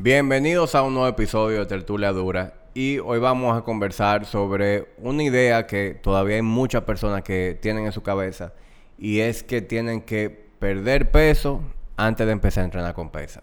Bienvenidos a un nuevo episodio de Tertulia Dura y hoy vamos a conversar sobre una idea que todavía hay muchas personas que tienen en su cabeza y es que tienen que perder peso antes de empezar a entrenar con pesa.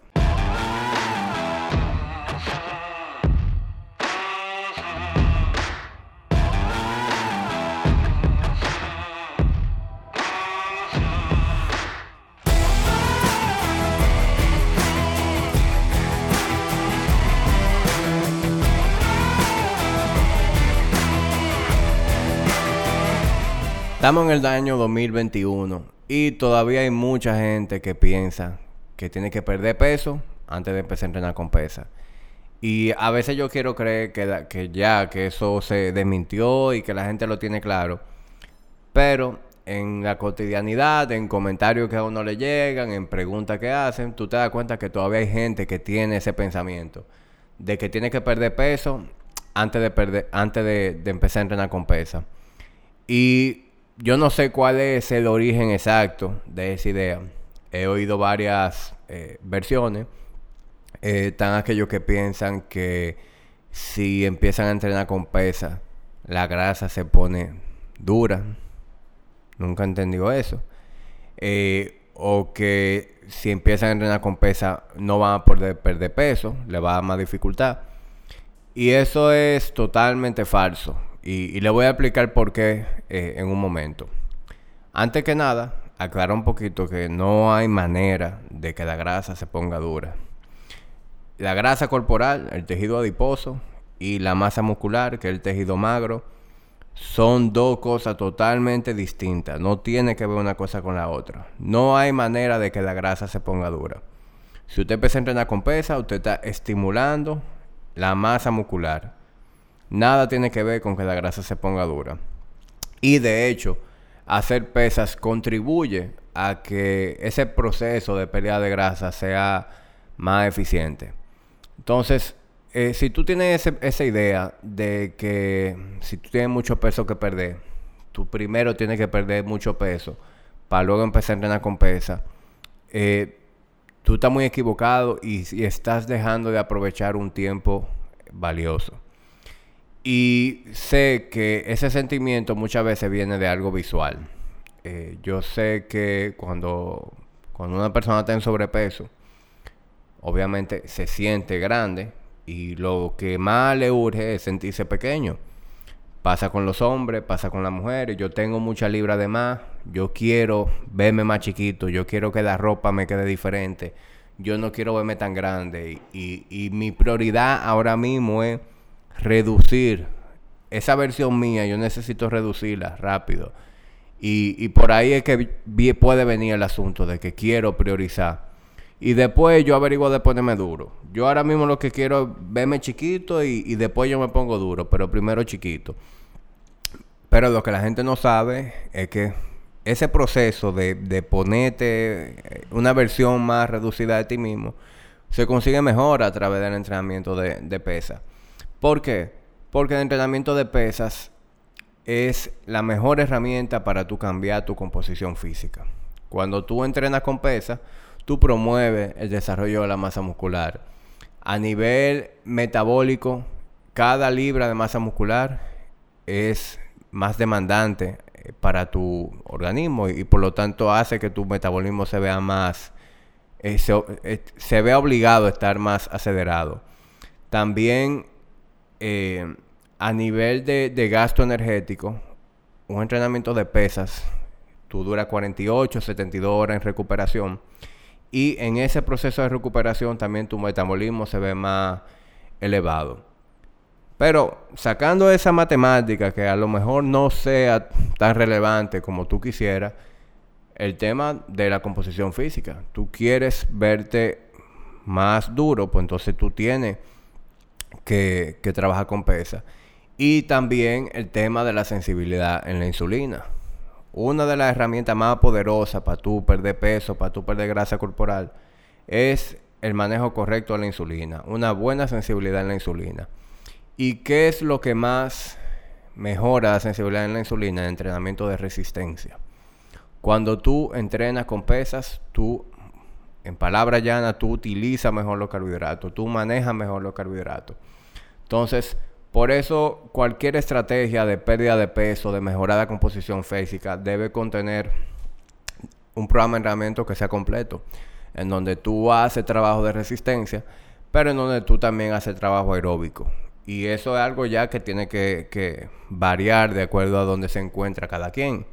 Estamos en el año 2021 y todavía hay mucha gente que piensa que tiene que perder peso antes de empezar a entrenar con pesa. Y a veces yo quiero creer que, ya, que eso se desmintió y que la gente lo tiene claro. Pero en la cotidianidad, en comentarios que a uno le llegan, en preguntas que hacen, tú te das cuenta que todavía hay gente que tiene ese pensamiento de que tiene que perder peso antes de perder, antes de empezar a entrenar con pesa. Y yo no sé cuál es el origen exacto de esa idea. He oído varias eh, versiones. Eh, están aquellos que piensan que si empiezan a entrenar con pesa, la grasa se pone dura. Nunca he entendido eso. Eh, o que si empiezan a entrenar con pesa no van a poder perder peso, le va a dar más dificultad. Y eso es totalmente falso. Y, le voy a explicar por qué eh, en un momento. Antes que nada, aclarar un poquito que no hay manera de que la grasa se ponga dura. La grasa corporal, el tejido adiposo y la masa muscular, que es el tejido magro, son dos cosas totalmente distintas. No tiene que ver una cosa con la otra. No hay manera de que la grasa se ponga dura. Si usted empieza a entrenar con pesa, usted está estimulando la masa muscular nada tiene que ver con que la grasa se ponga dura. Y de hecho, hacer pesas contribuye a que ese proceso de pérdida de grasa sea más eficiente. Entonces, eh, si tú tienes esa idea de que si tú tienes mucho peso que perder, tú primero tienes que perder mucho peso para luego empezar a entrenar con pesa, eh, tú estás muy equivocado y estás dejando de aprovechar un tiempo valioso. Y sé que ese sentimiento muchas veces viene de algo visual. Eh, yo sé que cuando, cuando una persona está en sobrepeso, obviamente se siente grande y lo que más le urge es sentirse pequeño. Pasa con los hombres, pasa con las mujeres. Yo tengo mucha libra de más. Yo quiero verme más chiquito. Yo quiero que la ropa me quede diferente. Yo no quiero verme tan grande. y, y mi prioridad ahora mismo es reducir esa versión mía, yo necesito reducirla rápido. Y, por ahí es que puede venir el asunto de que quiero priorizar. Y después yo averiguo de ponerme duro. Yo ahora mismo lo que quiero es verme chiquito y, después yo me pongo duro, pero primero chiquito. Pero lo que la gente no sabe es que ese proceso de, de ponerte una versión más reducida de ti mismo se consigue mejor a través del entrenamiento de, de pesa. ¿Por qué? Porque el entrenamiento de pesas es la mejor herramienta para tú cambiar tu composición física. Cuando tú entrenas con pesas, tú promueves el desarrollo de la masa muscular. A nivel metabólico, cada libra de masa muscular es más demandante eh, para tu organismo y, por lo tanto hace que tu metabolismo se vea más, eh, se, eh, se vea obligado a estar más acelerado. También eh, a nivel de, gasto energético, un entrenamiento de pesas, tú dura 48, 72 horas en recuperación. Y en ese proceso de recuperación también tu metabolismo se ve más elevado. Pero sacando esa matemática que a lo mejor no sea tan relevante como tú quisieras, el tema de la composición física. Tú quieres verte más duro, pues entonces tú tienes que, trabaja con pesa. Y también el tema de la sensibilidad en la insulina. Una de las herramientas más poderosas para tú perder peso, para tú perder grasa corporal, es el manejo correcto de la insulina. Una buena sensibilidad en la insulina. ¿Y qué es lo que más mejora la sensibilidad en la insulina? El entrenamiento de resistencia. Cuando tú entrenas con pesas, tú En palabras llanas, tú utilizas mejor los carbohidratos, tú manejas mejor los carbohidratos. Entonces, por eso cualquier estrategia de pérdida de peso, de mejorada composición física, debe contener un programa de entrenamiento que sea completo, en donde tú haces trabajo de resistencia, pero en donde tú también haces trabajo aeróbico. Y eso es algo ya que tiene que, variar de acuerdo a donde se encuentra cada quien.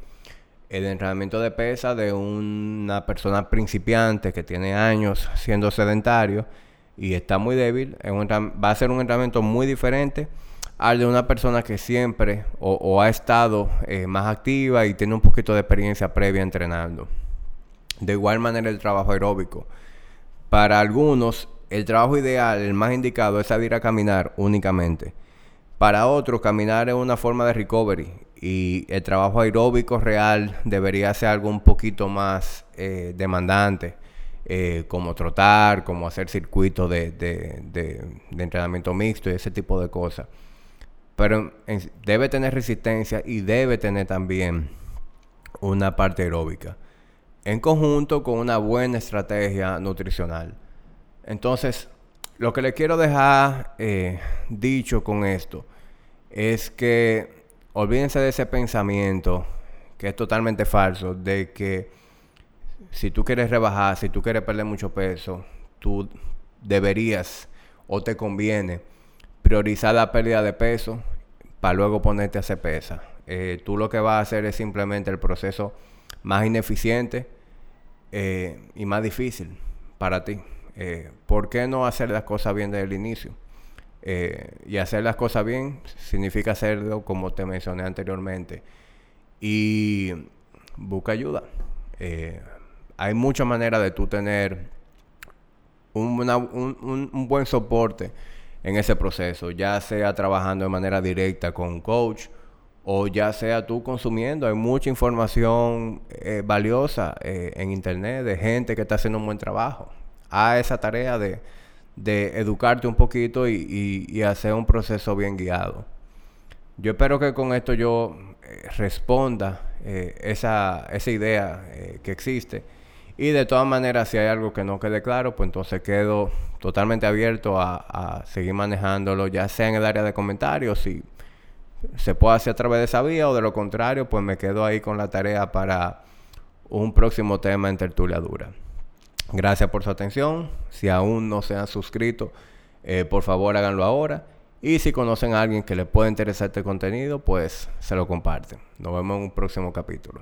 El entrenamiento de pesa de una persona principiante que tiene años siendo sedentario y está muy débil, va a ser un entrenamiento muy diferente al de una persona que siempre o, ha estado eh, más activa y tiene un poquito de experiencia previa entrenando. De igual manera el trabajo aeróbico. Para algunos el trabajo ideal, el más indicado, es salir a caminar únicamente. Para otros, caminar es una forma de recovery y el trabajo aeróbico real debería ser algo un poquito más eh, demandante, eh, como trotar, como hacer circuitos de, entrenamiento mixto y ese tipo de cosas. Pero debe tener resistencia y debe tener también una parte aeróbica, en conjunto con una buena estrategia nutricional. Entonces, lo que le quiero dejar eh, dicho con esto es que olvídense de ese pensamiento que es totalmente falso, de que si tú quieres rebajar, si tú quieres perder mucho peso, tú deberías o te conviene priorizar la pérdida de peso para luego ponerte a hacer pesa. Eh, tú lo que vas a hacer es simplemente el proceso más ineficiente eh, y más difícil para ti. Eh, ¿por qué no hacer las cosas bien desde el inicio? Eh, y hacer las cosas bien significa hacerlo como te mencioné anteriormente. Y busca ayuda. Eh, hay muchas maneras de tú tener un, buen soporte en ese proceso, ya sea trabajando de manera directa con un coach o ya sea tú consumiendo. Hay mucha información valiosa en internet de gente que está haciendo un buen trabajo a esa tarea de, educarte un poquito y, hacer un proceso bien guiado. Yo espero que con esto yo eh, responda eh, esa, esa, idea eh, que existe. Y de todas maneras, si hay algo que no quede claro, pues entonces quedo totalmente abierto a, a seguir manejándolo, ya sea en el área de comentarios, si se puede hacer a través de esa vía, o de lo contrario, pues me quedo ahí con la tarea para un próximo tema en tertulia dura. Gracias por su atención. Si aún no se han suscrito, eh, por favor háganlo ahora. Y si conocen a alguien que le pueda interesar este contenido, pues se lo comparten. Nos vemos en un próximo capítulo.